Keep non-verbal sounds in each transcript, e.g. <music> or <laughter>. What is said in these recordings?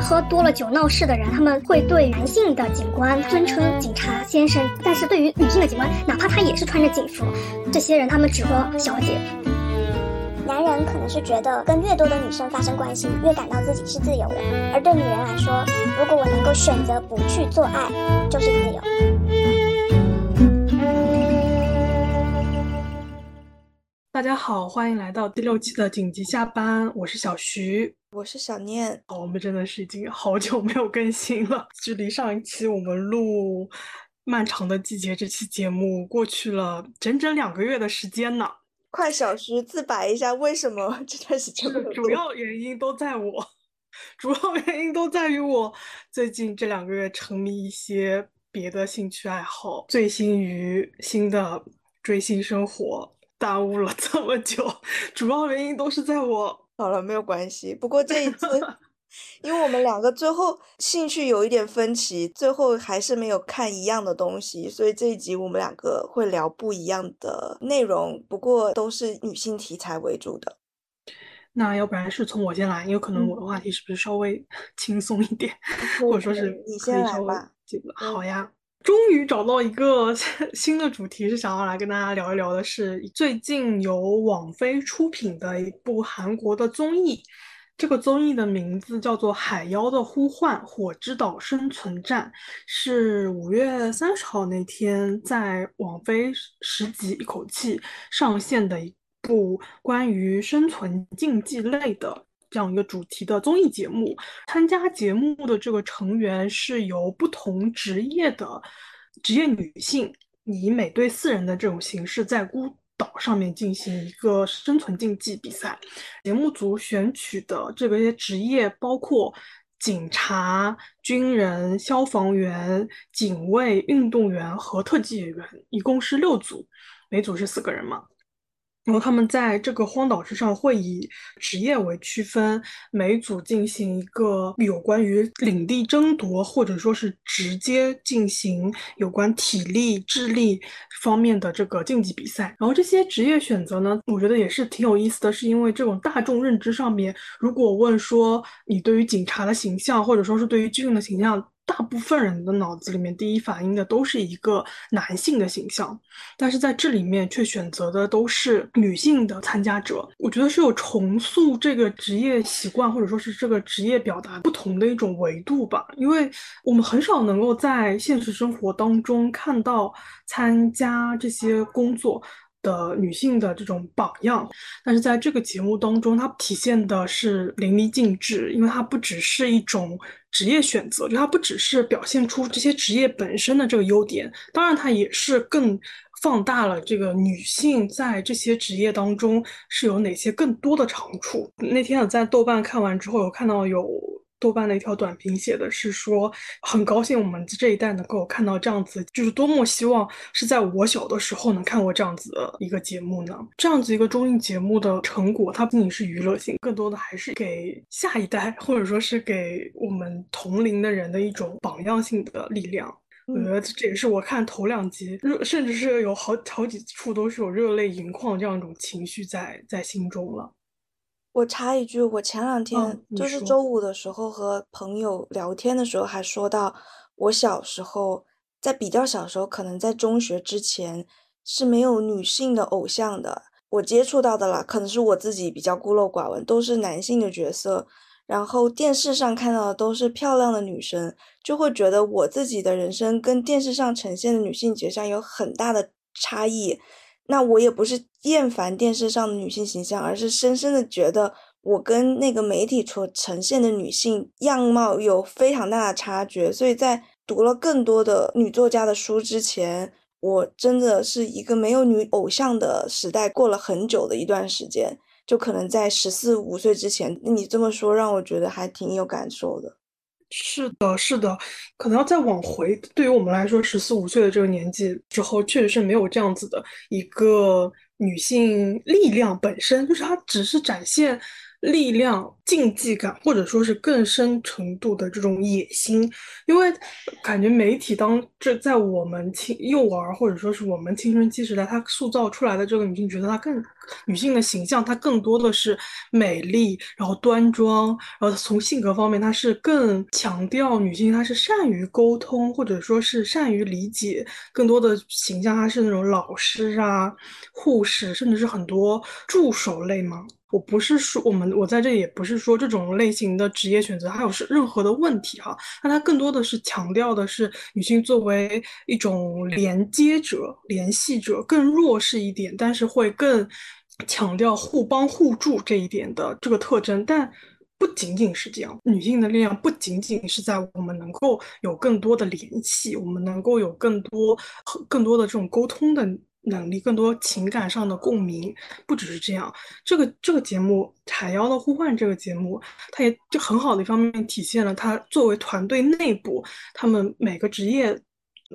喝多了酒闹事的人，他们会对男性的警官尊称警察先生，但是对于女性的警官，哪怕他也是穿着警服，这些人他们只说小姐。男人可能是觉得跟越多的女生发生关系，越感到自己是自由的，而对女人来说，如果我能够选择不去做爱，就是自由。大家好，欢迎来到第六期的紧急下班，我是小徐，我是小念。哦，我们真的是已经好久没有更新了，距离上一期我们录《漫长的季节》这期节目过去了整整两个月的时间呢。快，小徐自白一下，为什么 <laughs> 这段时间主要原因都在我，<laughs> 主要原因都在于我最近这两个月沉迷一些别的兴趣爱好，醉心于新的追星生活。耽误了这么久，<laughs> 主要原因都是在我。好了，没有关系。不过这一次，因为我们两个最后兴趣有一点分歧，最后还是没有看一样的东西，所以这一集我们两个会聊不一样的内容。不过都是女性题材为主的。那要不然是从我先来，因为可能我的话题是不是稍微 <laughs> 轻松一点，或者说是你先来吧。好呀。终于找到一个 <laughs> 新的主题，是想要来跟大家聊一聊的，是最近由网飞出品的一部韩国的综艺。这个综艺的名字叫做《海妖的呼唤：火之岛生存战》，是五月三十号那天在网飞十集一口气上线的一部关于生存竞技类的。这样一个主题的综艺节目，参加节目的这个成员是由不同职业的职业女性，以每队四人的这种形式，在孤岛上面进行一个生存竞技比赛。节目组选取的这个些职业包括警察、军人、消防员、警卫、运动员和特技演员，一共是六组，每组是四个人嘛。然后他们在这个荒岛之上会以职业为区分，每组进行一个有关于领地争夺，或者说是直接进行有关体力、智力方面的这个竞技比赛。然后这些职业选择呢，我觉得也是挺有意思的，是因为这种大众认知上面，如果问说你对于警察的形象，或者说是对于军人的形象。大部分人的脑子里面第一反应的都是一个男性的形象，但是在这里面却选择的都是女性的参加者。我觉得是有重塑这个职业习惯，或者说是这个职业表达不同的一种维度吧。因为我们很少能够在现实生活当中看到参加这些工作。的女性的这种榜样，但是在这个节目当中，它体现的是淋漓尽致，因为它不只是一种职业选择，就它不只是表现出这些职业本身的这个优点，当然它也是更放大了这个女性在这些职业当中是有哪些更多的长处。那天我在豆瓣看完之后，有看到有。豆瓣的一条短评写的是说，很高兴我们这一代能够看到这样子，就是多么希望是在我小的时候能看过这样子的一个节目呢？这样子一个综艺节目的成果，它不仅仅是娱乐性，更多的还是给下一代或者说是给我们同龄的人的一种榜样性的力量。我觉得这也是我看头两集热，甚至是有好好几处都是有热泪盈眶这样一种情绪在在心中了。我插一句，我前两天就是周五的时候和朋友聊天的时候，还说到我小时候在比较小时候，可能在中学之前是没有女性的偶像的。我接触到的啦，可能是我自己比较孤陋寡闻，都是男性的角色。然后电视上看到的都是漂亮的女生，就会觉得我自己的人生跟电视上呈现的女性角色有很大的差异。那我也不是厌烦电视上的女性形象，而是深深的觉得我跟那个媒体所呈现的女性样貌有非常大的差距。所以在读了更多的女作家的书之前，我真的是一个没有女偶像的时代过了很久的一段时间，就可能在十四五岁之前。你这么说让我觉得还挺有感受的。是的，是的，可能要再往回，对于我们来说，十四五岁的这个年纪之后，确实是没有这样子的一个女性力量本身，就是她只是展现力量、竞技感，或者说是更深程度的这种野心。因为感觉媒体当这在我们青幼儿或者说是我们青春期时代，它塑造出来的这个女性角色，她更女性的形象，她更多的是美丽，然后端庄，然后从性格方面，她是更强调女性，她是善于沟通，或者说是善于理解。更多的形象，她是那种老师啊、护士，甚至是很多助手类嘛。我不是说我们，我在这里也不是说这种类型的职业选择还有是任何的问题哈。那它更多的是强调的是女性作为一种连接者、联系者，更弱势一点，但是会更强调互帮互助这一点的这个特征。但不仅仅是这样，女性的力量不仅仅是在我们能够有更多的联系，我们能够有更多更多的这种沟通的。能力更多情感上的共鸣，不只是这样。这个这个节目《海妖的呼唤》这个节目，它也就很好的一方面体现了它作为团队内部，他们每个职业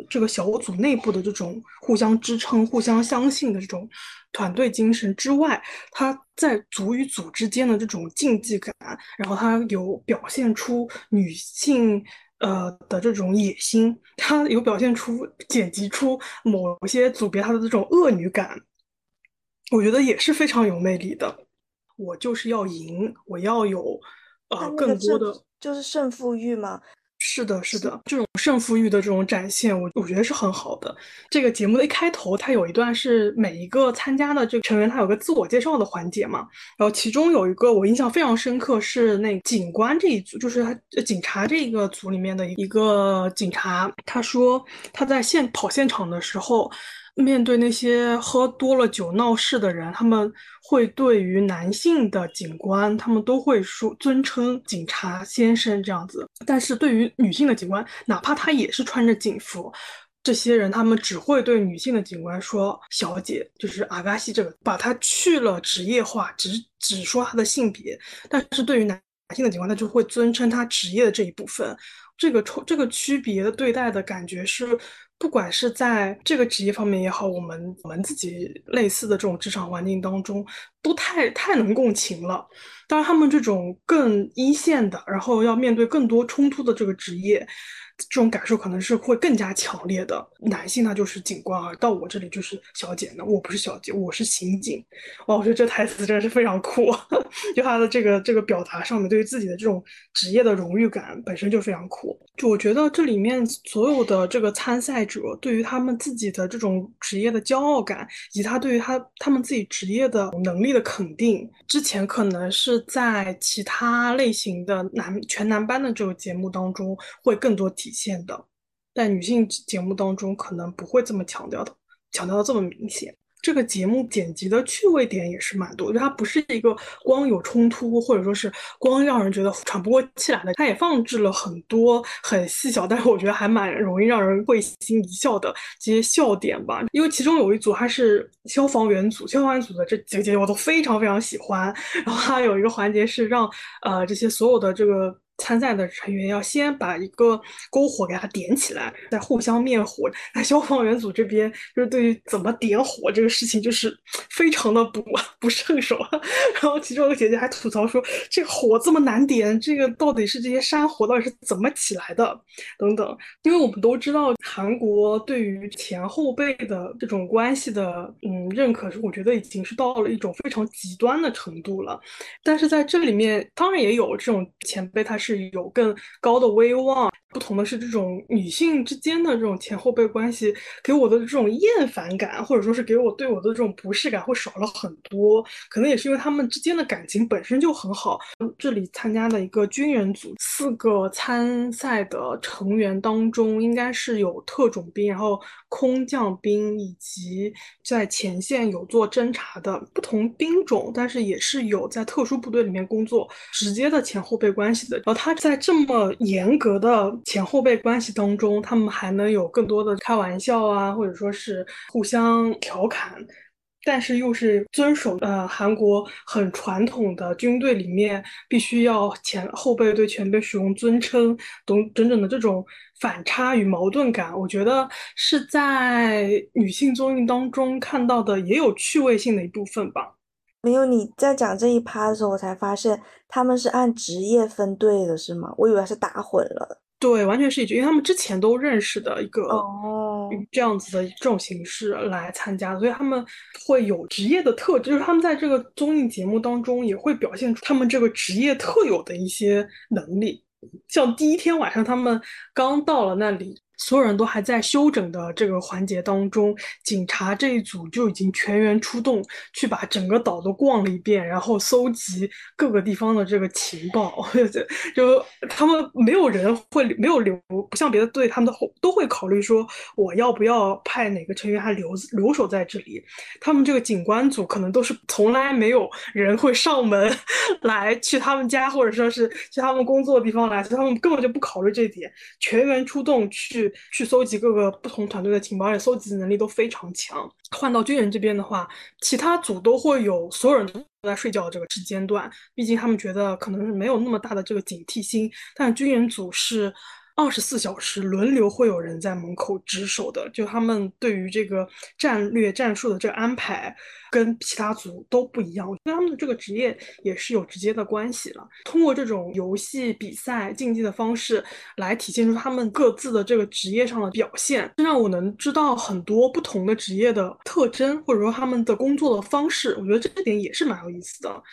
这个小组内部的这种互相支撑、互相相信的这种团队精神之外，他在组与组之间的这种竞技感，然后他有表现出女性。呃的这种野心，他有表现出剪辑出某些组别他的这种恶女感，我觉得也是非常有魅力的。我就是要赢，我要有呃更多的，就是胜负欲吗？是的，是的，这种胜负欲的这种展现，我我觉得是很好的。这个节目的一开头，它有一段是每一个参加的这个成员，他有个自我介绍的环节嘛。然后其中有一个我印象非常深刻，是那警官这一组，就是他警察这个组里面的一个警察，他说他在现跑现场的时候。面对那些喝多了酒闹事的人，他们会对于男性的警官，他们都会说尊称警察先生这样子。但是对于女性的警官，哪怕他也是穿着警服，这些人他们只会对女性的警官说小姐，就是阿嘎西这个，把他去了职业化，只只说他的性别。但是对于男性的警官，他就会尊称他职业的这一部分。这个抽这个区别的对待的感觉是。不管是在这个职业方面也好，我们我们自己类似的这种职场环境当中，都太太能共情了。当然，他们这种更一线的，然后要面对更多冲突的这个职业。这种感受可能是会更加强烈的。男性他就是警官啊，到我这里就是小姐呢。我不是小姐，我是刑警。哇，我觉得这台词真的是非常酷，<laughs> 就他的这个这个表达上面，对于自己的这种职业的荣誉感本身就非常酷。就我觉得这里面所有的这个参赛者，对于他们自己的这种职业的骄傲感，以及他对于他他们自己职业的能力的肯定，之前可能是在其他类型的男全男班的这个节目当中会更多。体现的，但女性节目当中可能不会这么强调的，强调的这么明显。这个节目剪辑的趣味点也是蛮多，就它不是一个光有冲突，或者说是光让人觉得喘不过气来的，它也放置了很多很细小，但是我觉得还蛮容易让人会心一笑的这些笑点吧。因为其中有一组它是消防员组，消防员组的这几个节目我都非常非常喜欢。然后它有一个环节是让呃这些所有的这个。参赛的成员要先把一个篝火给它点起来，再互相灭火。<laughs> 那消防员组这边就是对于怎么点火这个事情就是非常的不 <laughs> 不顺手。<laughs> 然后其中有个姐姐还吐槽说：“这火这么难点，这个到底是这些山火到底是怎么起来的？”等等。因为我们都知道韩国对于前后辈的这种关系的嗯认可，是我觉得已经是到了一种非常极端的程度了。但是在这里面，当然也有这种前辈，他是。有更高的威望。不同的是，这种女性之间的这种前后辈关系，给我的这种厌烦感，或者说是给我对我的这种不适感，会少了很多。可能也是因为他们之间的感情本身就很好。这里参加的一个军人组，四个参赛的成员当中，应该是有特种兵，然后空降兵，以及在前线有做侦察的不同兵种，但是也是有在特殊部队里面工作，直接的前后辈关系的。他在这么严格的。前后辈关系当中，他们还能有更多的开玩笑啊，或者说是互相调侃，但是又是遵守呃韩国很传统的军队里面必须要前后辈对前辈使用尊称等整整的这种反差与矛盾感，我觉得是在女性综艺当中看到的也有趣味性的一部分吧。没有你在讲这一趴的时候，我才发现他们是按职业分队的，是吗？我以为是打混了。对，完全是一句，因为他们之前都认识的一个哦这样子的这种形式来参加，所以他们会有职业的特质，就是他们在这个综艺节目当中也会表现出他们这个职业特有的一些能力。像第一天晚上，他们刚到了那里。所有人都还在休整的这个环节当中，警察这一组就已经全员出动，去把整个岛都逛了一遍，然后搜集各个地方的这个情报。<laughs> 就他们没有人会没有留，不像别的队，他们都都会考虑说我要不要派哪个成员还留留守在这里。他们这个警官组可能都是从来没有人会上门 <laughs> 来去他们家，或者说是去他们工作的地方来，所以他们根本就不考虑这点，全员出动去。去搜集各个不同团队的情报，而且搜集能力都非常强。换到军人这边的话，其他组都会有所有人都在睡觉的这个时间段，毕竟他们觉得可能是没有那么大的这个警惕心。但军人组是。二十四小时轮流会有人在门口值守的，就他们对于这个战略战术的这个安排，跟其他组都不一样，跟他们的这个职业也是有直接的关系了。通过这种游戏比赛竞技的方式来体现出他们各自的这个职业上的表现，让我能知道很多不同的职业的特征，或者说他们的工作的方式。我觉得这点也是蛮有意思的。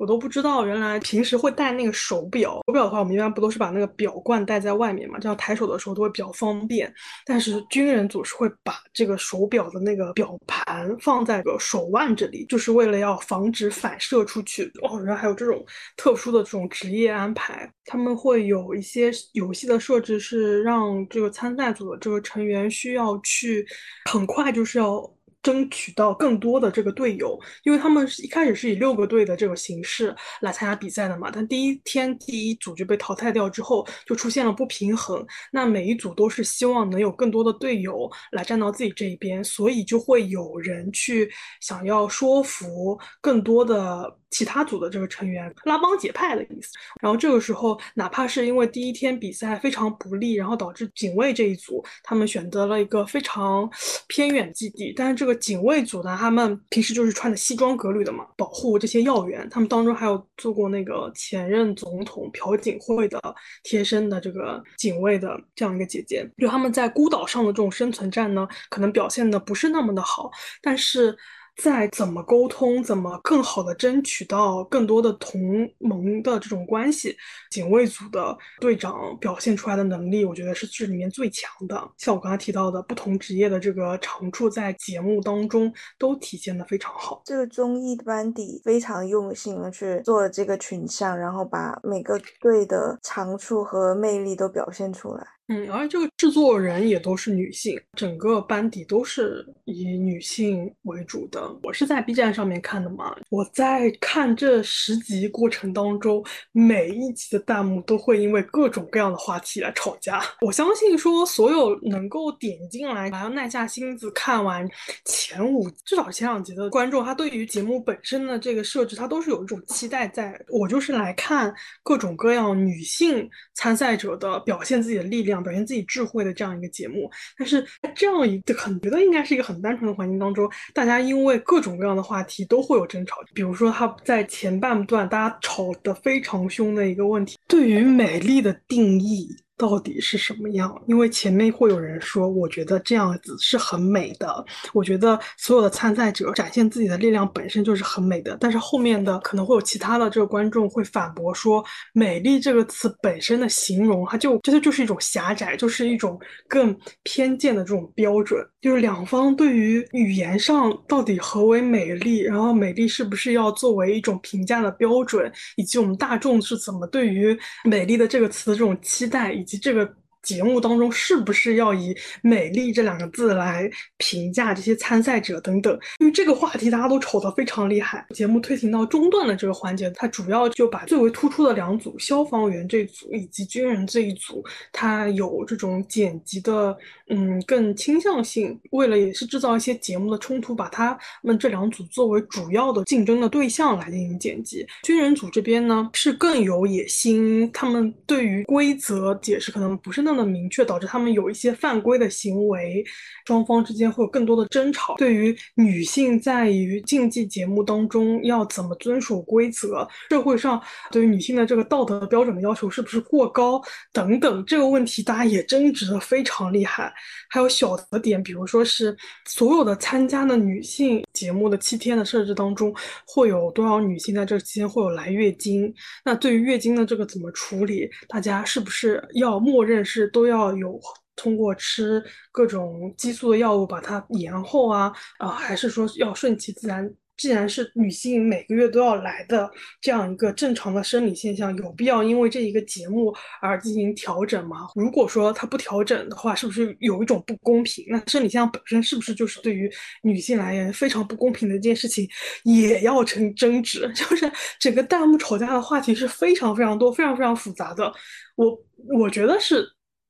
我都不知道，原来平时会戴那个手表。手表的话，我们一般不都是把那个表冠戴在外面嘛，这样抬手的时候都会比较方便。但是军人组是会把这个手表的那个表盘放在个手腕这里，就是为了要防止反射出去。哦，原来还有这种特殊的这种职业安排。他们会有一些游戏的设置，是让这个参赛组的这个成员需要去很快，就是要。争取到更多的这个队友，因为他们是一开始是以六个队的这种形式来参加比赛的嘛。但第一天第一组就被淘汰掉之后，就出现了不平衡。那每一组都是希望能有更多的队友来站到自己这一边，所以就会有人去想要说服更多的。其他组的这个成员拉帮结派的意思，然后这个时候，哪怕是因为第一天比赛非常不利，然后导致警卫这一组他们选择了一个非常偏远基地，但是这个警卫组呢，他们平时就是穿的西装革履的嘛，保护这些要员。他们当中还有做过那个前任总统朴槿惠的贴身的这个警卫的这样一个姐姐，就他们在孤岛上的这种生存战呢，可能表现的不是那么的好，但是。在怎么沟通，怎么更好的争取到更多的同盟的这种关系，警卫组的队长表现出来的能力，我觉得是这里面最强的。像我刚才提到的，不同职业的这个长处，在节目当中都体现的非常好。这个综艺的班底非常用心的去做了这个群像，然后把每个队的长处和魅力都表现出来。嗯，而这个制作人也都是女性，整个班底都是以女性为主的。我是在 B 站上面看的嘛，我在看这十集过程当中，每一集的弹幕都会因为各种各样的话题来吵架。我相信说，所有能够点进来，还要耐下心思看完前五，至少前两集的观众，他对于节目本身的这个设置，他都是有一种期待在。我就是来看各种各样女性参赛者的表现自己的力量。表现自己智慧的这样一个节目，但是这样一个很觉得应该是一个很单纯的环境当中，大家因为各种各样的话题都会有争吵。比如说他在前半段大家吵得非常凶的一个问题，对于美丽的定义。到底是什么样？因为前面会有人说，我觉得这样子是很美的。我觉得所有的参赛者展现自己的力量本身就是很美的。但是后面的可能会有其他的这个观众会反驳说，美丽这个词本身的形容，它就真的就是一种狭窄，就是一种更偏见的这种标准。就是两方对于语言上到底何为美丽，然后美丽是不是要作为一种评价的标准，以及我们大众是怎么对于美丽的这个词的这种期待，以及这个。节目当中是不是要以“美丽”这两个字来评价这些参赛者等等？因为这个话题大家都吵得非常厉害。节目推行到中段的这个环节，它主要就把最为突出的两组——消防员这组以及军人这一组，它有这种剪辑的，嗯，更倾向性。为了也是制造一些节目的冲突，把他们这两组作为主要的竞争的对象来进行剪辑。军人组这边呢，是更有野心，他们对于规则解释可能不是那。么明确，导致他们有一些犯规的行为，双方之间会有更多的争吵。对于女性在于竞技节目当中要怎么遵守规则，社会上对于女性的这个道德标准的要求是不是过高等等这个问题，大家也争执的非常厉害。还有小的点，比如说是所有的参加的女性节目的七天的设置当中，会有多少女性在这期间会有来月经？那对于月经的这个怎么处理？大家是不是要默认是都要有通过吃各种激素的药物把它延后啊？啊，还是说要顺其自然？既然是女性每个月都要来的这样一个正常的生理现象，有必要因为这一个节目而进行调整吗？如果说它不调整的话，是不是有一种不公平？那生理现象本身是不是就是对于女性来言非常不公平的一件事情，也要成争执？<laughs> 就是整个弹幕吵架的话题是非常非常多、非常非常复杂的。我我觉得是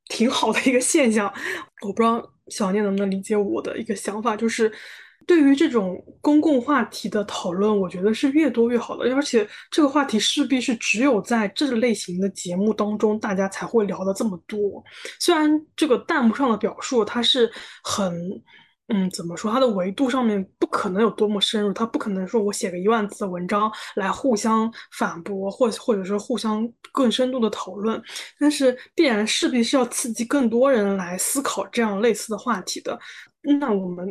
挺好的一个现象。我不知道小念能不能理解我的一个想法，就是。对于这种公共话题的讨论，我觉得是越多越好的，而且这个话题势必是只有在这类型的节目当中，大家才会聊的这么多。虽然这个弹幕上的表述，它是很，嗯，怎么说，它的维度上面不可能有多么深入，它不可能说我写个一万字的文章来互相反驳，或或者说互相更深度的讨论，但是必然势必是要刺激更多人来思考这样类似的话题的。那我们。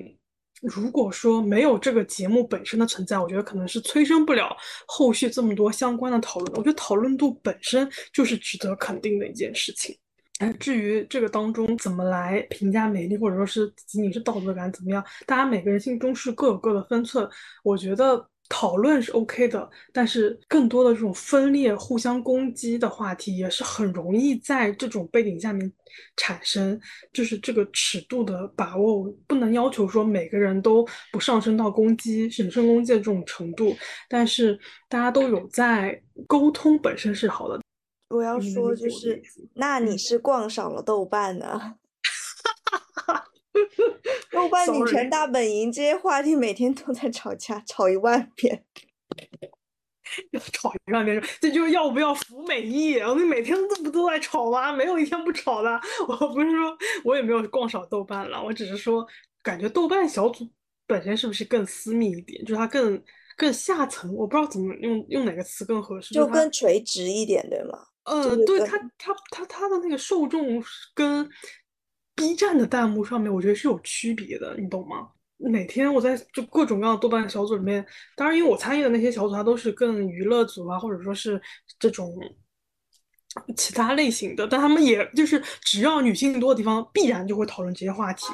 如果说没有这个节目本身的存在，我觉得可能是催生不了后续这么多相关的讨论。我觉得讨论度本身就是值得肯定的一件事情。哎，至于这个当中怎么来评价美丽，或者说是仅仅是道德感怎么样，大家每个人心中是各有各的分寸。我觉得。讨论是 OK 的，但是更多的这种分裂、互相攻击的话题也是很容易在这种背景下面产生。就是这个尺度的把握，不能要求说每个人都不上升到攻击、审慎攻击的这种程度，但是大家都有在沟通，本身是好的。我要说就是，那你是逛少了豆瓣呢？<laughs> <laughs> 豆瓣女权大本营这些话题每天都在吵架，吵一万遍，<laughs> 要吵一万遍，这就是要不要服美役？我们每天都不都在吵吗？没有一天不吵的。<laughs> 我不是说我也没有逛少豆瓣了，我只是说感觉豆瓣小组本身是不是更私密一点？就是它更更下层，我不知道怎么用用哪个词更合适，就更垂直一点，对吗？嗯，对它它它它的那个受众跟。B 站的弹幕上面，我觉得是有区别的，你懂吗？每天我在就各种各样的豆瓣小组里面，当然因为我参与的那些小组，它都是更娱乐组啊，或者说是这种。其他类型的，但他们也就是只要女性多的地方，必然就会讨论这些话题，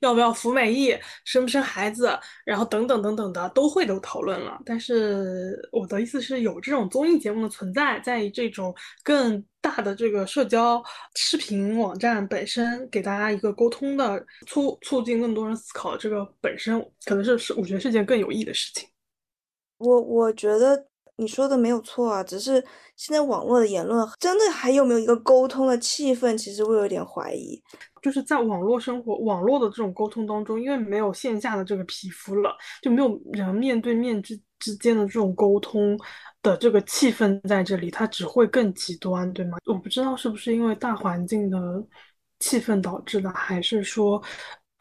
要不要服美役，生不生孩子，然后等等等等的都会都讨论了。但是我的意思是有这种综艺节目的存在，在于这种更大的这个社交视频网站本身，给大家一个沟通的促促进更多人思考，这个本身可能是是我觉得是件更有益的事情。我我觉得。你说的没有错啊，只是现在网络的言论真的还有没有一个沟通的气氛？其实我有点怀疑。就是在网络生活、网络的这种沟通当中，因为没有线下的这个皮肤了，就没有人面对面之之间的这种沟通的这个气氛在这里，它只会更极端，对吗？我不知道是不是因为大环境的气氛导致的，还是说。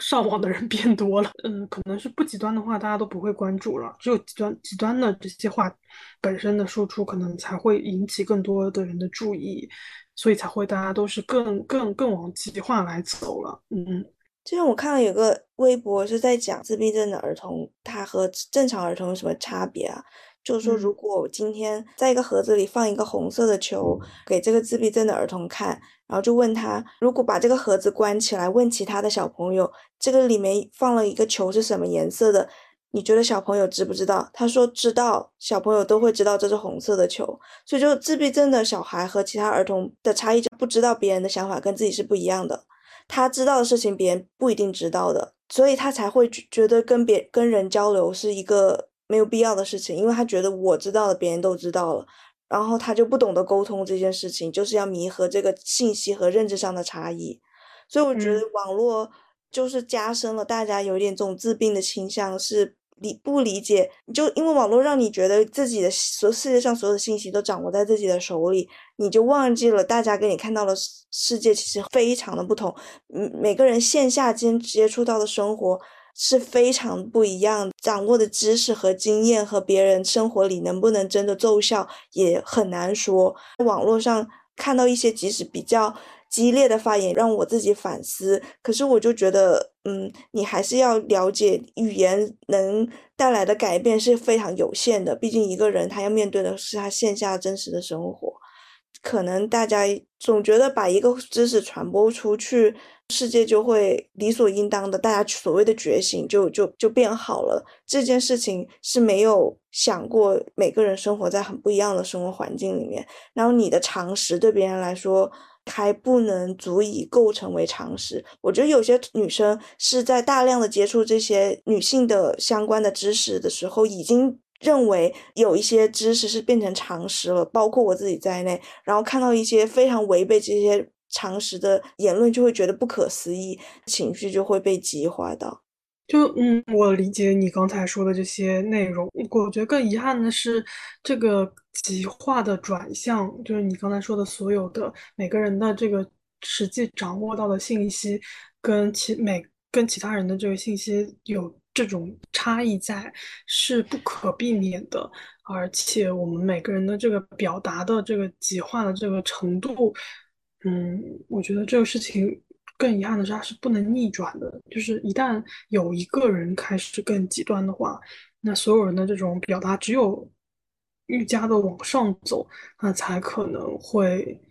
上网的人变多了，嗯，可能是不极端的话，大家都不会关注了。只有极端极端的这些话本身的输出，可能才会引起更多的人的注意，所以才会大家都是更更更往极化来走了。嗯，之前我看了有个微博是在讲自闭症的儿童，他和正常儿童有什么差别啊？就是说，如果我今天在一个盒子里放一个红色的球给这个自闭症的儿童看，然后就问他，如果把这个盒子关起来，问其他的小朋友，这个里面放了一个球是什么颜色的？你觉得小朋友知不知道？他说知道，小朋友都会知道这是红色的球。所以，就自闭症的小孩和其他儿童的差异，就不知道别人的想法跟自己是不一样的。他知道的事情，别人不一定知道的，所以他才会觉得跟别跟人交流是一个。没有必要的事情，因为他觉得我知道了，别人都知道了，然后他就不懂得沟通这件事情，就是要弥合这个信息和认知上的差异。所以我觉得网络就是加深了大家有点这种自闭的倾向，是理不理解，就因为网络让你觉得自己的所世界上所有的信息都掌握在自己的手里，你就忘记了大家给你看到的世界其实非常的不同。嗯，每个人线下间接触到的生活是非常不一样，掌握的知识和经验和别人生活里能不能真的奏效也很难说。网络上看到一些即使比较。激烈的发言让我自己反思，可是我就觉得，嗯，你还是要了解语言能带来的改变是非常有限的。毕竟一个人他要面对的是他线下真实的生活，可能大家总觉得把一个知识传播出去，世界就会理所应当的，大家所谓的觉醒就就就变好了。这件事情是没有想过，每个人生活在很不一样的生活环境里面，然后你的常识对别人来说。还不能足以构成为常识。我觉得有些女生是在大量的接触这些女性的相关的知识的时候，已经认为有一些知识是变成常识了，包括我自己在内。然后看到一些非常违背这些常识的言论，就会觉得不可思议，情绪就会被激化到。就嗯，我理解你刚才说的这些内容。我觉得更遗憾的是，这个极化的转向，就是你刚才说的所有的每个人的这个实际掌握到的信息，跟其每跟其他人的这个信息有这种差异在，是不可避免的。而且我们每个人的这个表达的这个极化的这个程度，嗯，我觉得这个事情。更遗憾的是，它是不能逆转的。就是一旦有一个人开始更极端的话，那所有人的这种表达只有愈加的往上走，那才可能会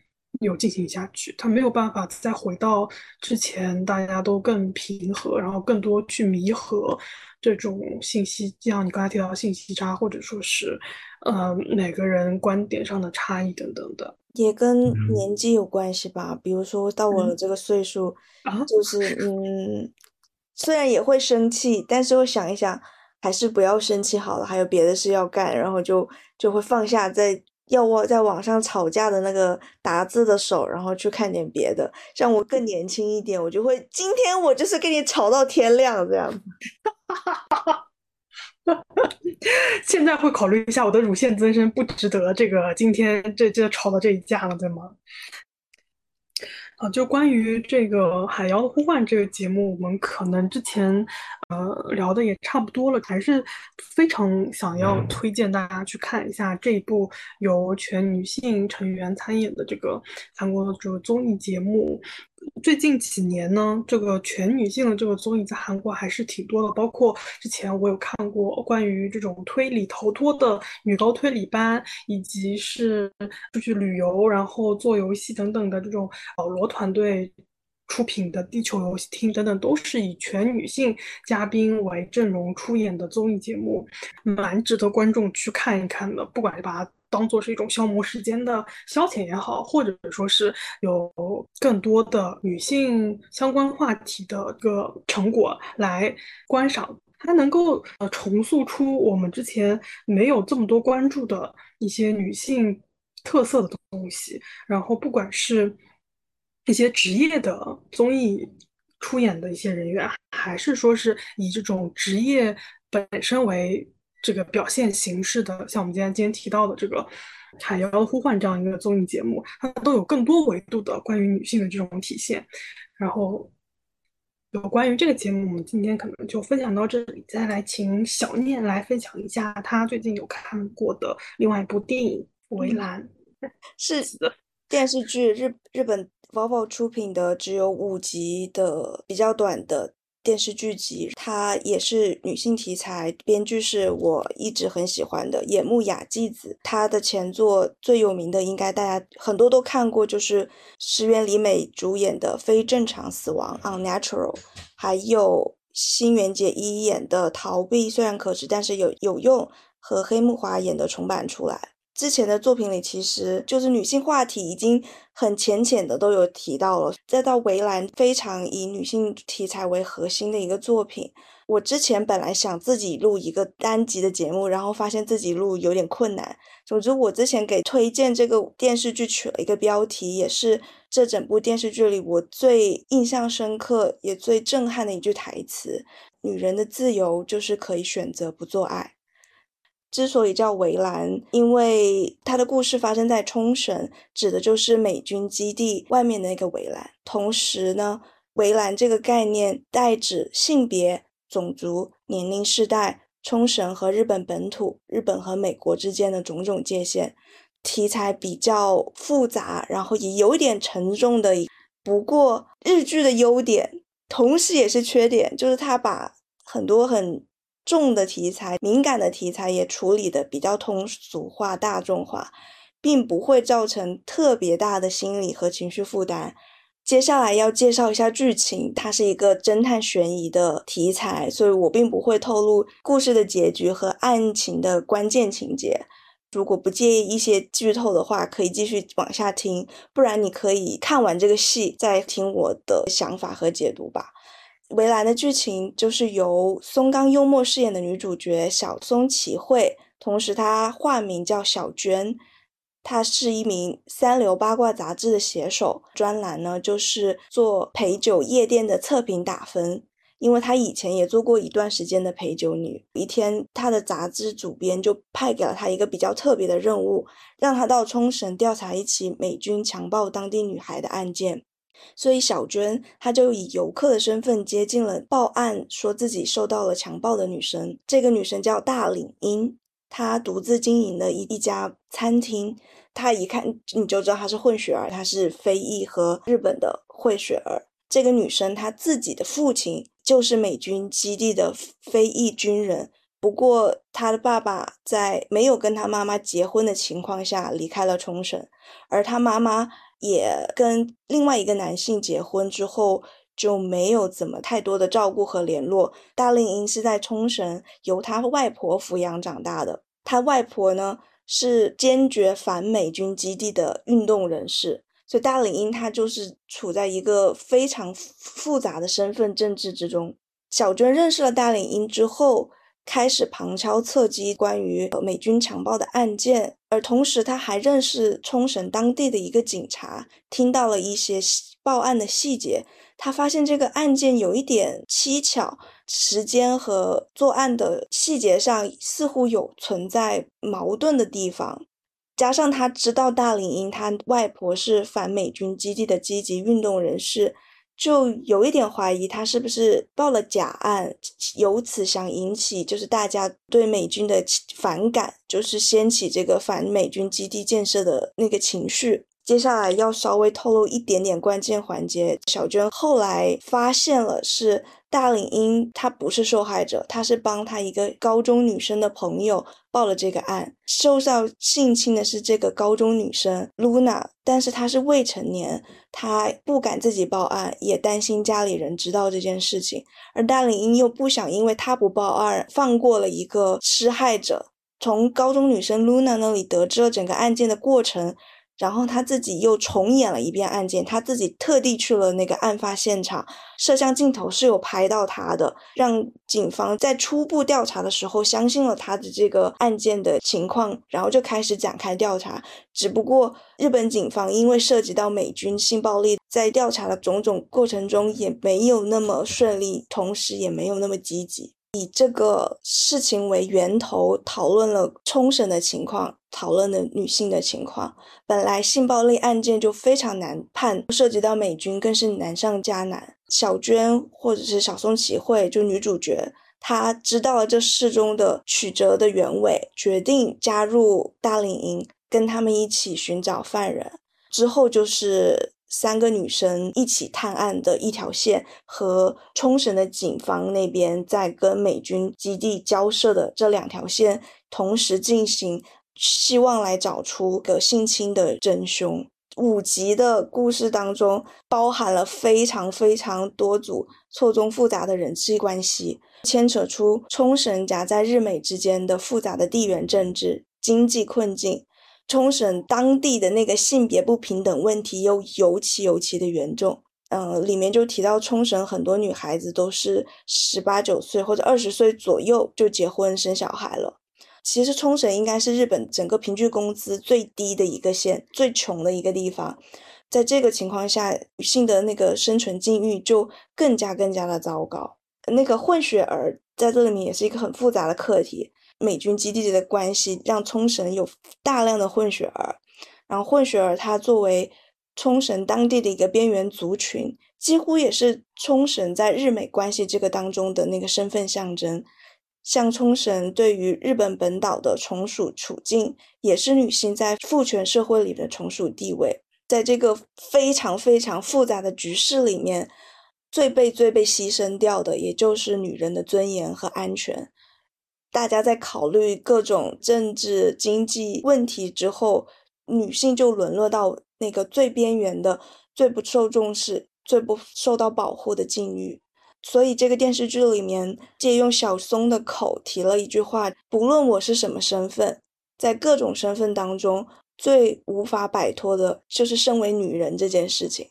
有进行下去。他没有办法再回到之前大家都更平和，然后更多去弥合这种信息，像你刚才提到信息差，或者说是呃每个人观点上的差异等等的。也跟年纪有关系吧，比如说到我这个岁数，就是嗯，虽然也会生气，但是我想一想，还是不要生气好了，还有别的事要干，然后就就会放下在要我在网上吵架的那个打字的手，然后去看点别的。像我更年轻一点，我就会今天我就是跟你吵到天亮这样子。<laughs> 现在会考虑一下，我的乳腺增生不值得这个今天这这吵到这一架了，对吗？啊，就关于这个《海妖的呼唤》这个节目，我们可能之前呃聊的也差不多了，还是非常想要推荐大家去看一下这一部由全女性成员参演的这个韩国的这个综艺节目。最近几年呢，这个全女性的这个综艺在韩国还是挺多的，包括之前我有看过关于这种推理逃脱的女高推理班，以及是出去旅游然后做游戏等等的这种保罗团队出品的地球游戏厅等等，都是以全女性嘉宾为阵容出演的综艺节目，蛮值得观众去看一看的，不管是把它。当做是一种消磨时间的消遣也好，或者说是有更多的女性相关话题的一个成果来观赏，它能够呃重塑出我们之前没有这么多关注的一些女性特色的东西。然后，不管是一些职业的综艺出演的一些人员，还是说是以这种职业本身为。这个表现形式的，像我们今天今天提到的这个《海妖的呼唤》这样一个综艺节目，它都有更多维度的关于女性的这种体现。然后，有关于这个节目，我们今天可能就分享到这里。再来请小念来分享一下她最近有看过的另外一部电影《围栏》，<laughs> 是电视剧，日日本 Volvo 出品的，只有五集的比较短的。电视剧集，它也是女性题材，编剧是我一直很喜欢的野木雅纪子。她的前作最有名的，应该大家很多都看过，就是石原里美主演的《非正常死亡》（Unnatural），还有新垣结衣演的《逃避虽然可耻，但是有有用》和黑木华演的重版出来。之前的作品里，其实就是女性话题已经很浅浅的都有提到了。再到围栏，非常以女性题材为核心的一个作品。我之前本来想自己录一个单集的节目，然后发现自己录有点困难。总之，我之前给推荐这个电视剧取了一个标题，也是这整部电视剧里我最印象深刻也最震撼的一句台词。女人的自由就是可以选择不做爱。之所以叫围栏，因为它的故事发生在冲绳，指的就是美军基地外面的那个围栏。同时呢，围栏这个概念代指性别、种族、年龄、世代、冲绳和日本本土、日本和美国之间的种种界限。题材比较复杂，然后也有点沉重的。不过日剧的优点，同时也是缺点，就是它把很多很。重的题材、敏感的题材也处理的比较通俗化、大众化，并不会造成特别大的心理和情绪负担。接下来要介绍一下剧情，它是一个侦探悬疑的题材，所以我并不会透露故事的结局和案情的关键情节。如果不介意一些剧透的话，可以继续往下听；不然你可以看完这个戏再听我的想法和解读吧。围栏的剧情就是由松冈悠默饰演的女主角小松启惠，同时她化名叫小娟，她是一名三流八卦杂志的写手，专栏呢就是做陪酒夜店的测评打分。因为她以前也做过一段时间的陪酒女，一天她的杂志主编就派给了她一个比较特别的任务，让她到冲绳调查一起美军强暴当地女孩的案件。所以小娟她就以游客的身份接近了报案说自己受到了强暴的女生。这个女生叫大领英，她独自经营了一一家餐厅。她一看你就知道她是混血儿，她是非裔和日本的混血儿。这个女生她自己的父亲就是美军基地的非裔军人，不过她的爸爸在没有跟她妈妈结婚的情况下离开了冲绳，而她妈妈。也跟另外一个男性结婚之后，就没有怎么太多的照顾和联络。大令英是在冲绳由他外婆抚养长大的，他外婆呢是坚决反美军基地的运动人士，所以大令英他就是处在一个非常复杂的身份政治之中。小娟认识了大领英之后。开始旁敲侧击关于美军强暴的案件，而同时他还认识冲绳当地的一个警察，听到了一些报案的细节。他发现这个案件有一点蹊跷，时间和作案的细节上似乎有存在矛盾的地方。加上他知道大领英他外婆是反美军基地的积极运动人士。就有一点怀疑他是不是报了假案，由此想引起就是大家对美军的反感，就是掀起这个反美军基地建设的那个情绪。接下来要稍微透露一点点关键环节，小娟后来发现了是。大领英她不是受害者，她是帮她一个高中女生的朋友报了这个案。受到性侵的是这个高中女生 Luna，但是她是未成年，她不敢自己报案，也担心家里人知道这件事情。而大领英又不想，因为她不报案，放过了一个施害者。从高中女生 Luna 那里得知了整个案件的过程。然后他自己又重演了一遍案件，他自己特地去了那个案发现场，摄像镜头是有拍到他的，让警方在初步调查的时候相信了他的这个案件的情况，然后就开始展开调查。只不过日本警方因为涉及到美军性暴力，在调查的种种过程中也没有那么顺利，同时也没有那么积极。以这个事情为源头，讨论了冲绳的情况，讨论了女性的情况。本来性暴力案件就非常难判，涉及到美军更是难上加难。小娟或者是小松启惠，就女主角，她知道了这事中的曲折的原委，决定加入大领营，跟他们一起寻找犯人。之后就是。三个女生一起探案的一条线，和冲绳的警方那边在跟美军基地交涉的这两条线同时进行，希望来找出个性侵的真凶。五集的故事当中，包含了非常非常多组错综复杂的人际关系，牵扯出冲绳夹在日美之间的复杂的地缘政治、经济困境。冲绳当地的那个性别不平等问题又尤其尤其的严重，嗯，里面就提到冲绳很多女孩子都是十八九岁或者二十岁左右就结婚生小孩了。其实冲绳应该是日本整个平均工资最低的一个县，最穷的一个地方，在这个情况下，女性的那个生存境遇就更加更加的糟糕。那个混血儿在这里面也是一个很复杂的课题。美军基地的关系让冲绳有大量的混血儿，然后混血儿他作为冲绳当地的一个边缘族群，几乎也是冲绳在日美关系这个当中的那个身份象征。像冲绳对于日本本岛的从属处境，也是女性在父权社会里的从属地位。在这个非常非常复杂的局势里面，最被最被牺牲掉的，也就是女人的尊严和安全。大家在考虑各种政治经济问题之后，女性就沦落到那个最边缘的、最不受重视、最不受到保护的境遇。所以，这个电视剧里面借用小松的口提了一句话：“不论我是什么身份，在各种身份当中，最无法摆脱的就是身为女人这件事情。”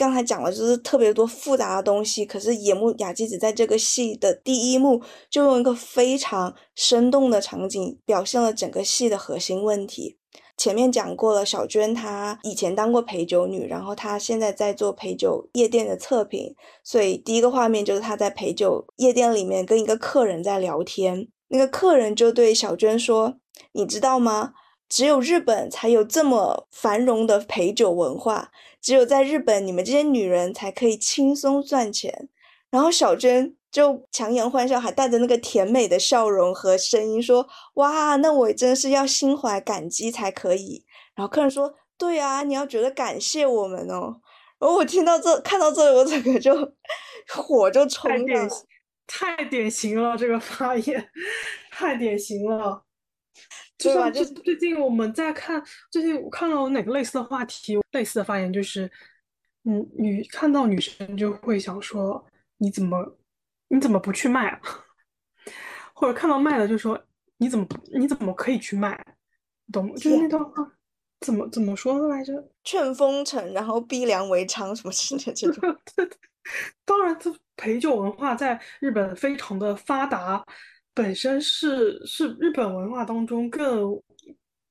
刚才讲了，就是特别多复杂的东西。可是野木雅纪子在这个戏的第一幕就用一个非常生动的场景，表现了整个戏的核心问题。前面讲过了，小娟她以前当过陪酒女，然后她现在在做陪酒夜店的测评，所以第一个画面就是她在陪酒夜店里面跟一个客人在聊天。那个客人就对小娟说：“你知道吗？只有日本才有这么繁荣的陪酒文化。”只有在日本，你们这些女人才可以轻松赚钱。然后小娟就强颜欢笑，还带着那个甜美的笑容和声音说：“哇，那我真是要心怀感激才可以。”然后客人说：“对啊，你要觉得感谢我们哦。”然后我听到这，看到这里，我整个就 <laughs> 火就冲了。太典型了，这个发言 <laughs> 太典型了。就像最最近我们在看，最近我看到哪个类似的话题，类似的发言就是，嗯，女看到女生就会想说，你怎么你怎么不去卖啊？<laughs> 或者看到卖的就说，你怎么你怎么可以去卖？懂吗？就是那段话怎么怎么说的来着？劝风尘，然后逼良为娼，什么之类的这种。<laughs> 当然，这陪酒文化在日本非常的发达。本身是是日本文化当中更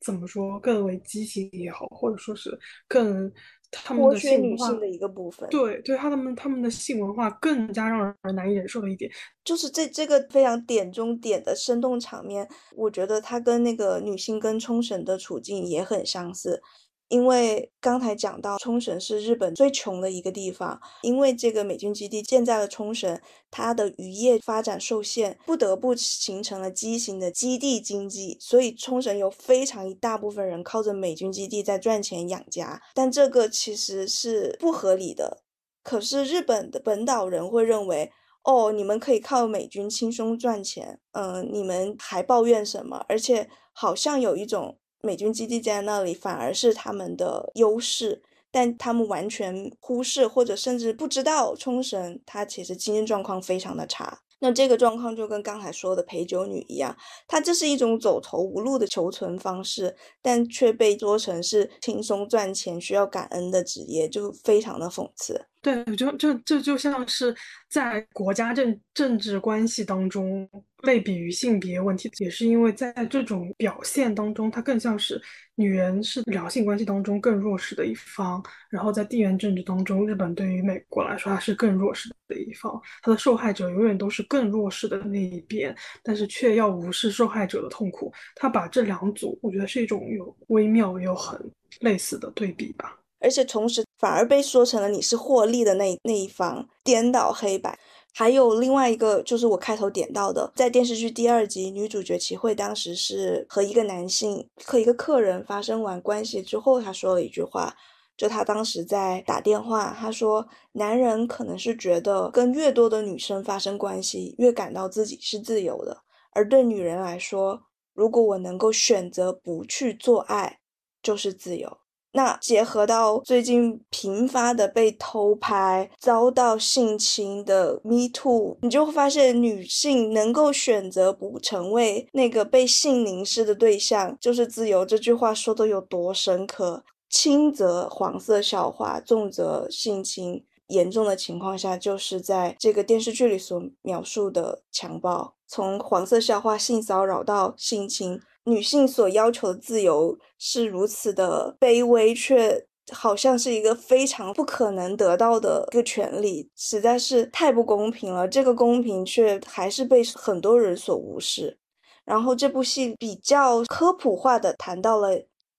怎么说更为畸形也好，或者说是更他们的性女性的一个部分。对对，他们他们的性文化更加让人难以忍受的一点，就是这这个非常点中点的生动场面，我觉得它跟那个女性跟冲绳的处境也很相似。因为刚才讲到冲绳是日本最穷的一个地方，因为这个美军基地建在了冲绳，它的渔业发展受限，不得不形成了畸形的基地经济，所以冲绳有非常一大部分人靠着美军基地在赚钱养家，但这个其实是不合理的。可是日本的本岛人会认为，哦，你们可以靠美军轻松赚钱，嗯，你们还抱怨什么？而且好像有一种。美军基地在那里反而是他们的优势，但他们完全忽视或者甚至不知道冲绳，它其实经济状况非常的差。那这个状况就跟刚才说的陪酒女一样，它这是一种走投无路的求存方式，但却被说成是轻松赚钱、需要感恩的职业，就非常的讽刺。对，就就这就像是在国家政政治关系当中类比于性别问题，也是因为在这种表现当中，它更像是女人是两性关系当中更弱势的一方，然后在地缘政治当中，日本对于美国来说，它是更弱势的一方，它的受害者永远都是更弱势的那一边，但是却要无视受害者的痛苦，他把这两组，我觉得是一种有微妙又很类似的对比吧。而且同时反而被说成了你是获利的那那一方，颠倒黑白。还有另外一个，就是我开头点到的，在电视剧第二集，女主角齐慧当时是和一个男性和一个客人发生完关系之后，她说了一句话，就她当时在打电话，她说男人可能是觉得跟越多的女生发生关系，越感到自己是自由的，而对女人来说，如果我能够选择不去做爱，就是自由。那结合到最近频发的被偷拍、遭到性侵的 Me Too，你就会发现女性能够选择不成为那个被性凝视的对象，就是自由。这句话说的有多深刻？轻则黄色笑话，重则性侵，严重的情况下，就是在这个电视剧里所描述的强暴，从黄色笑话、性骚扰到性侵。女性所要求的自由是如此的卑微，却好像是一个非常不可能得到的一个权利，实在是太不公平了。这个公平却还是被很多人所无视。然后这部戏比较科普化的谈到了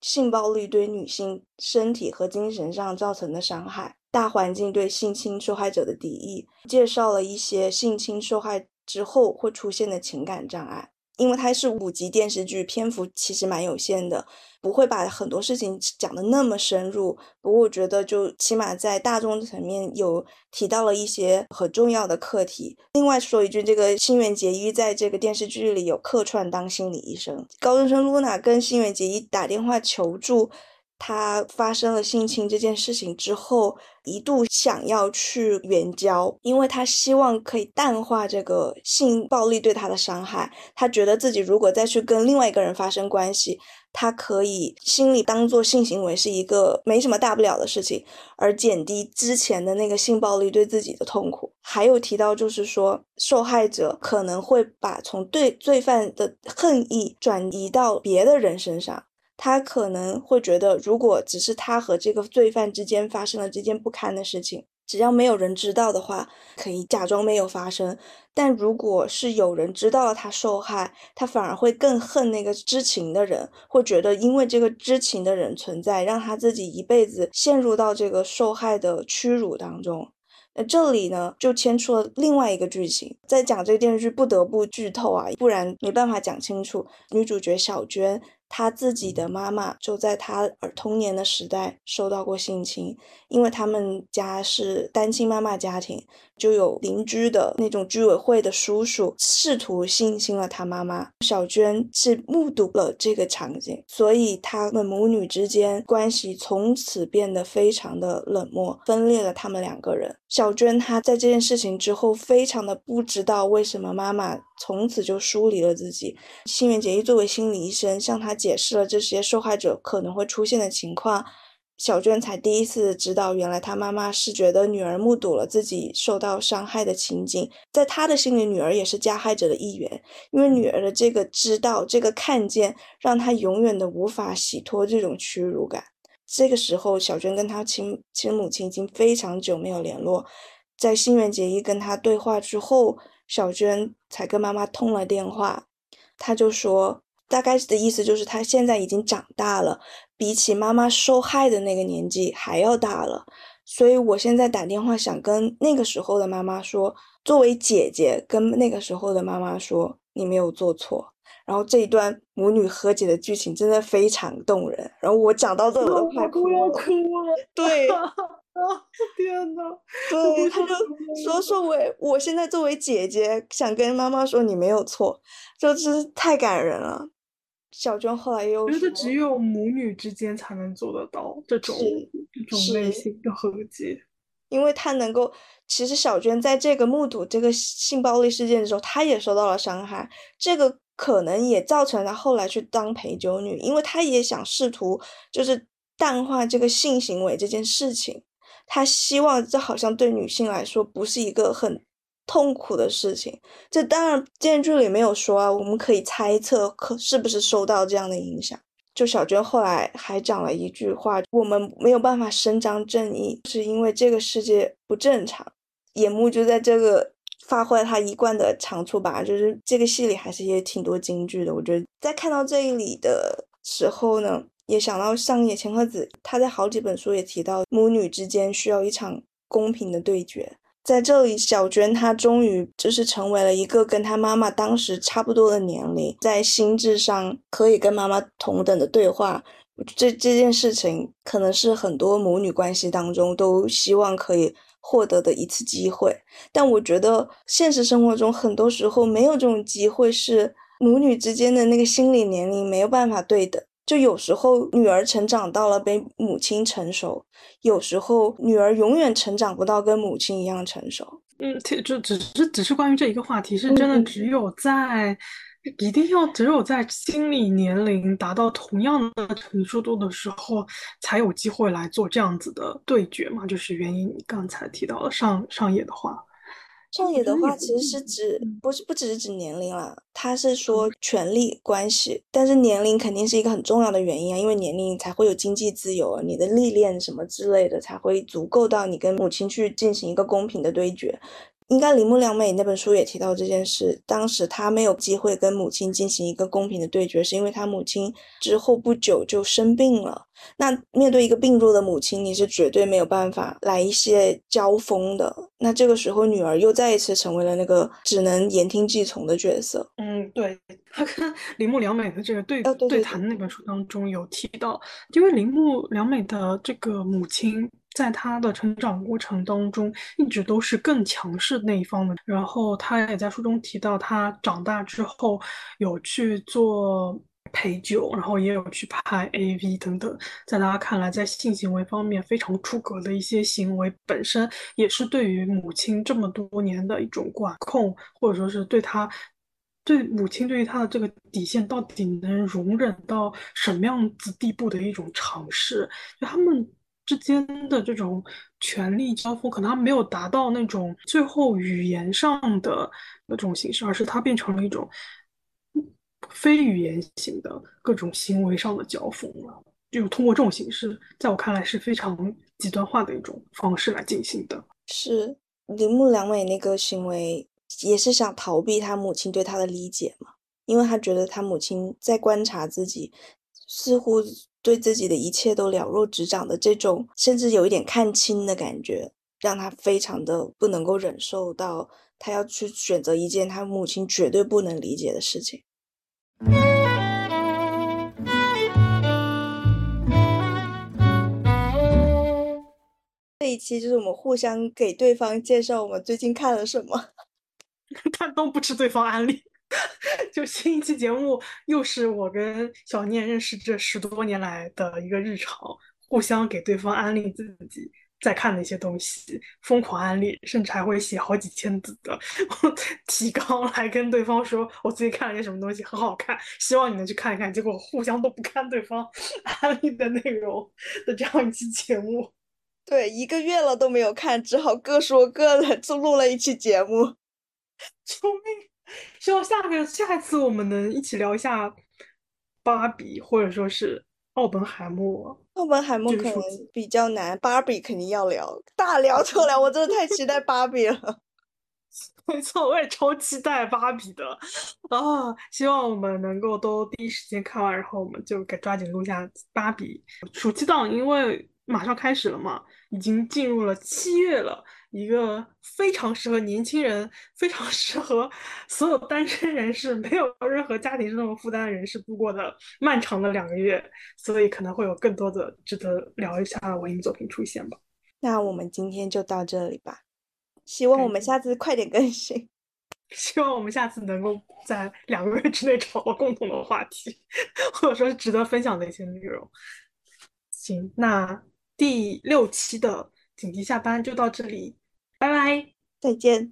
性暴力对女性身体和精神上造成的伤害，大环境对性侵受害者的敌意，介绍了一些性侵受害之后会出现的情感障碍。因为它是五集电视剧，篇幅其实蛮有限的，不会把很多事情讲的那么深入。不过我觉得，就起码在大众层面有提到了一些很重要的课题。另外说一句，这个新垣结衣在这个电视剧里有客串当心理医生，高中生露娜跟新垣结衣打电话求助。他发生了性侵这件事情之后，一度想要去援交，因为他希望可以淡化这个性暴力对他的伤害。他觉得自己如果再去跟另外一个人发生关系，他可以心里当做性行为是一个没什么大不了的事情，而减低之前的那个性暴力对自己的痛苦。还有提到就是说，受害者可能会把从对罪犯的恨意转移到别的人身上。他可能会觉得，如果只是他和这个罪犯之间发生了这件不堪的事情，只要没有人知道的话，可以假装没有发生。但如果是有人知道了他受害，他反而会更恨那个知情的人，会觉得因为这个知情的人存在，让他自己一辈子陷入到这个受害的屈辱当中。那这里呢，就牵出了另外一个剧情，在讲这个电视剧不得不剧透啊，不然没办法讲清楚。女主角小娟。他自己的妈妈就在他儿童年的时代受到过性侵，因为他们家是单亲妈妈家庭，就有邻居的那种居委会的叔叔试图性侵了他妈妈。小娟是目睹了这个场景，所以他们母女之间关系从此变得非常的冷漠，分裂了他们两个人。小娟她在这件事情之后，非常的不知道为什么妈妈从此就疏离了自己。新垣结衣作为心理医生向她。解释了这些受害者可能会出现的情况，小娟才第一次知道，原来她妈妈是觉得女儿目睹了自己受到伤害的情景，在她的心里，女儿也是加害者的一员。因为女儿的这个知道、这个看见，让她永远的无法洗脱这种屈辱感。这个时候，小娟跟她亲亲母亲已经非常久没有联络，在新垣结衣跟她对话之后，小娟才跟妈妈通了电话，她就说。大概的意思就是，他现在已经长大了，比起妈妈受害的那个年纪还要大了。所以我现在打电话想跟那个时候的妈妈说，作为姐姐跟那个时候的妈妈说，你没有做错。然后这一段母女和解的剧情真的非常动人。然后我讲到这我都快哭了，<laughs> 哭了。<laughs> 对，天呐，对，他就说说我，我现在作为姐姐想跟妈妈说，你没有错，就是太感人了。小娟后来又觉得只有母女之间才能做得到这种这种类型的和解，因为她能够。其实小娟在这个目睹这个性暴力事件的时候，她也受到了伤害，这个可能也造成她后来去当陪酒女，因为她也想试图就是淡化这个性行为这件事情，她希望这好像对女性来说不是一个很。痛苦的事情，这当然电视剧里没有说啊，我们可以猜测，可是不是受到这样的影响？就小娟后来还讲了一句话：我们没有办法伸张正义，是因为这个世界不正常。野木就在这个发挥了他一贯的长处吧，就是这个戏里还是也挺多京剧的。我觉得在看到这里的时候呢，也想到上野千鹤子，他在好几本书也提到母女之间需要一场公平的对决。在这里，小娟她终于就是成为了一个跟她妈妈当时差不多的年龄，在心智上可以跟妈妈同等的对话。这这件事情可能是很多母女关系当中都希望可以获得的一次机会。但我觉得现实生活中很多时候没有这种机会，是母女之间的那个心理年龄没有办法对等。就有时候女儿成长到了比母亲成熟，有时候女儿永远成长不到跟母亲一样成熟。嗯，就只是只是关于这一个话题，是真的只有在一定要只有在心理年龄达到同样的成熟度的时候，才有机会来做这样子的对决嘛？就是原因你刚才提到了上上野的话，上野的话其实是指不是不只是指年龄了，他是说权力关系，但是年龄肯定是一个很重要的原因啊，因为年龄才会有经济自由，你的历练什么之类的才会足够到你跟母亲去进行一个公平的对决。应该铃木良美那本书也提到这件事。当时他没有机会跟母亲进行一个公平的对决，是因为他母亲之后不久就生病了。那面对一个病弱的母亲，你是绝对没有办法来一些交锋的。那这个时候，女儿又再一次成为了那个只能言听计从的角色。嗯，对，他跟 <laughs> 铃木良美的这个对对谈那本书当中有提到，因为铃木良美的这个母亲。在他的成长过程当中，一直都是更强势那一方的。然后他也在书中提到，他长大之后有去做陪酒，然后也有去拍 AV 等等。在他看来，在性行为方面非常出格的一些行为，本身也是对于母亲这么多年的一种管控，或者说是对他对母亲对于他的这个底线到底能容忍到什么样子地步的一种尝试。就他们。之间的这种权力交锋，可能他没有达到那种最后语言上的那种形式，而是它变成了一种非语言型的各种行为上的交锋了。就通过这种形式，在我看来是非常极端化的一种方式来进行的。是铃木良美那个行为，也是想逃避他母亲对他的理解嘛？因为他觉得他母亲在观察自己，似乎。对自己的一切都了若指掌的这种，甚至有一点看清的感觉，让他非常的不能够忍受到，他要去选择一件他母亲绝对不能理解的事情。这一期就是我们互相给对方介绍我们最近看了什么，<laughs> 但都不吃对方安利。<laughs> 就新一期节目又是我跟小念认识这十多年来的一个日常，互相给对方安利自己在看的一些东西，疯狂安利，甚至还会写好几千字的提纲来跟对方说，我最近看了些什么东西很好看，希望你能去看一看。结果互相都不看对方 <laughs> 安利的内容的这样一期节目，对，一个月了都没有看，只好各说各的，就录了一期节目，救命！希望下个下一次我们能一起聊一下芭比，或者说是奥本海默。奥本海默可能比较难，芭比肯定要聊，大聊特聊。我真的太期待芭比了。<laughs> 没错，我也超期待芭比的啊！希望我们能够都第一时间看完，然后我们就该抓紧录下芭比暑期档，因为马上开始了嘛，已经进入了七月了。一个非常适合年轻人、非常 <laughs> 适合所有单身人士、没有任何家庭生活负担的人士度过的漫长的两个月，所以可能会有更多的值得聊一下的文艺作品出现吧。那我们今天就到这里吧，希望我们下次快点更新，<laughs> 希望我们下次能够在两个月之内找到共同的话题，<laughs> 或者说是值得分享的一些内容。行，那第六期的紧急下班就到这里。拜拜，再见。